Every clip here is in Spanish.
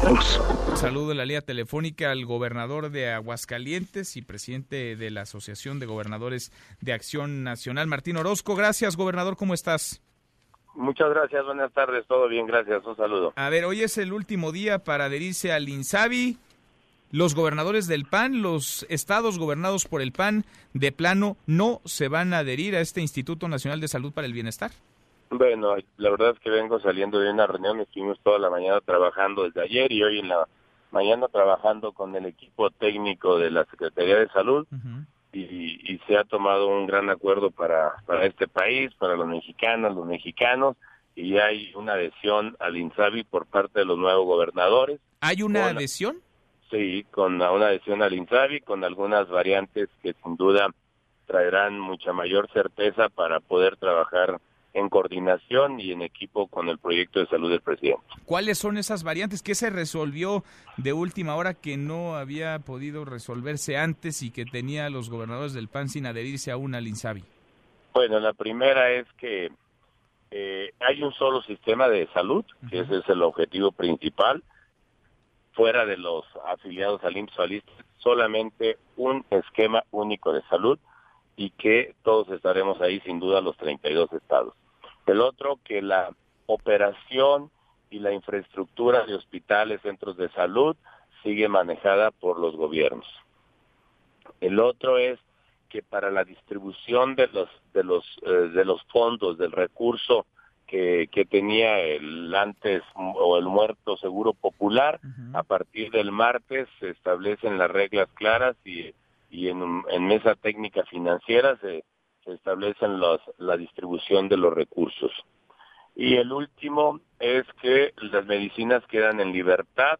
todos. Saludo en la línea telefónica al gobernador de Aguascalientes y presidente de la Asociación de Gobernadores de Acción Nacional, Martín Orozco. Gracias, gobernador, ¿cómo estás? Muchas gracias, buenas tardes, todo bien, gracias, un saludo. A ver, hoy es el último día para adherirse al INSABI. Los gobernadores del PAN, los estados gobernados por el PAN, de plano, no se van a adherir a este Instituto Nacional de Salud para el Bienestar. Bueno, la verdad es que vengo saliendo de una reunión, estuvimos toda la mañana trabajando desde ayer y hoy en la mañana trabajando con el equipo técnico de la Secretaría de Salud y, y, se ha tomado un gran acuerdo para, para este país, para los mexicanos, los mexicanos y hay una adhesión al INSABI por parte de los nuevos gobernadores. ¿Hay una adhesión? Sí, con una adhesión al INSABI, con algunas variantes que sin duda traerán mucha mayor certeza para poder trabajar coordinación y en equipo con el proyecto de salud del presidente. ¿Cuáles son esas variantes? ¿Qué se resolvió de última hora que no había podido resolverse antes y que tenía los gobernadores del PAN sin adherirse aún al INSABI? Bueno, la primera es que eh, hay un solo sistema de salud, que ese es el objetivo principal, fuera de los afiliados al IMSS solamente un esquema único de salud y que todos estaremos ahí sin duda los 32 estados. El otro, que la operación y la infraestructura de hospitales, centros de salud, sigue manejada por los gobiernos. El otro es que para la distribución de los de los eh, de los fondos del recurso que, que, tenía el antes o el muerto seguro popular a partir del martes se establecen las reglas claras y y en, en mesa técnica financiera se, se establecen los, la distribución de los recursos. Y el último es que las medicinas quedan en libertad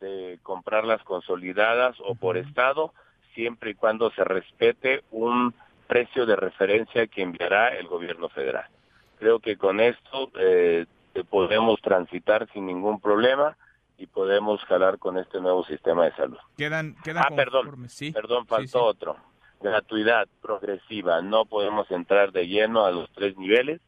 de comprarlas consolidadas o por estado, siempre y cuando se respete un precio de referencia que enviará el gobierno federal. Creo que con esto eh, podemos transitar sin ningún problema y podemos jalar con este nuevo sistema de salud. Quedan, quedan ah, perdón, ¿sí? perdón, faltó otro. Gratuidad progresiva. No podemos entrar de lleno a los tres niveles,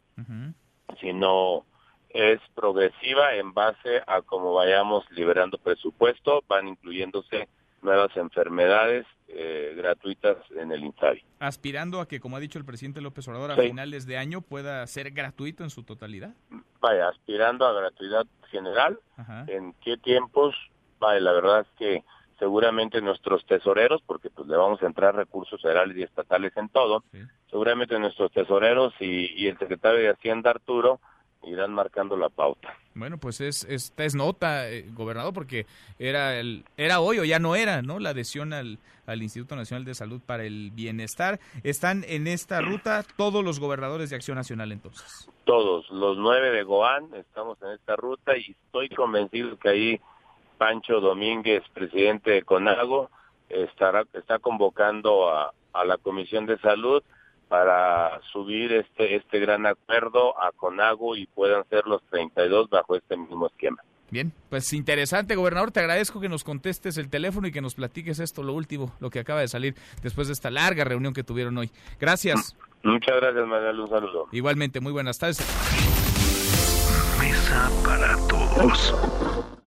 sino es progresiva en base a cómo vayamos liberando presupuesto, van incluyéndose nuevas enfermedades eh, gratuitas en el INSABI. Aspirando a que, como ha dicho el presidente López Obrador, a finales de año pueda ser gratuito en su totalidad. Vaya, aspirando a gratuidad general. ¿En qué tiempos? Vaya, la verdad es que seguramente nuestros tesoreros, porque pues le vamos a entrar recursos federales y estatales en todo, seguramente nuestros tesoreros y, y el secretario de Hacienda Arturo irán marcando la pauta. Bueno, pues es esta es nota, eh, gobernador, porque era el era hoy o ya no era, ¿no? La adhesión al, al Instituto Nacional de Salud para el Bienestar. Están en esta ruta todos los gobernadores de Acción Nacional, entonces. Todos, los nueve de Goán, estamos en esta ruta y estoy convencido que ahí Pancho Domínguez, presidente de CONAGO, estará está convocando a, a la Comisión de Salud para subir este este gran acuerdo a Conago y puedan ser los 32 bajo este mismo esquema. Bien, pues interesante, gobernador. Te agradezco que nos contestes el teléfono y que nos platiques esto, lo último, lo que acaba de salir después de esta larga reunión que tuvieron hoy. Gracias. Muchas gracias, Manuel. Un saludo. Igualmente, muy buenas tardes. Mesa para todos.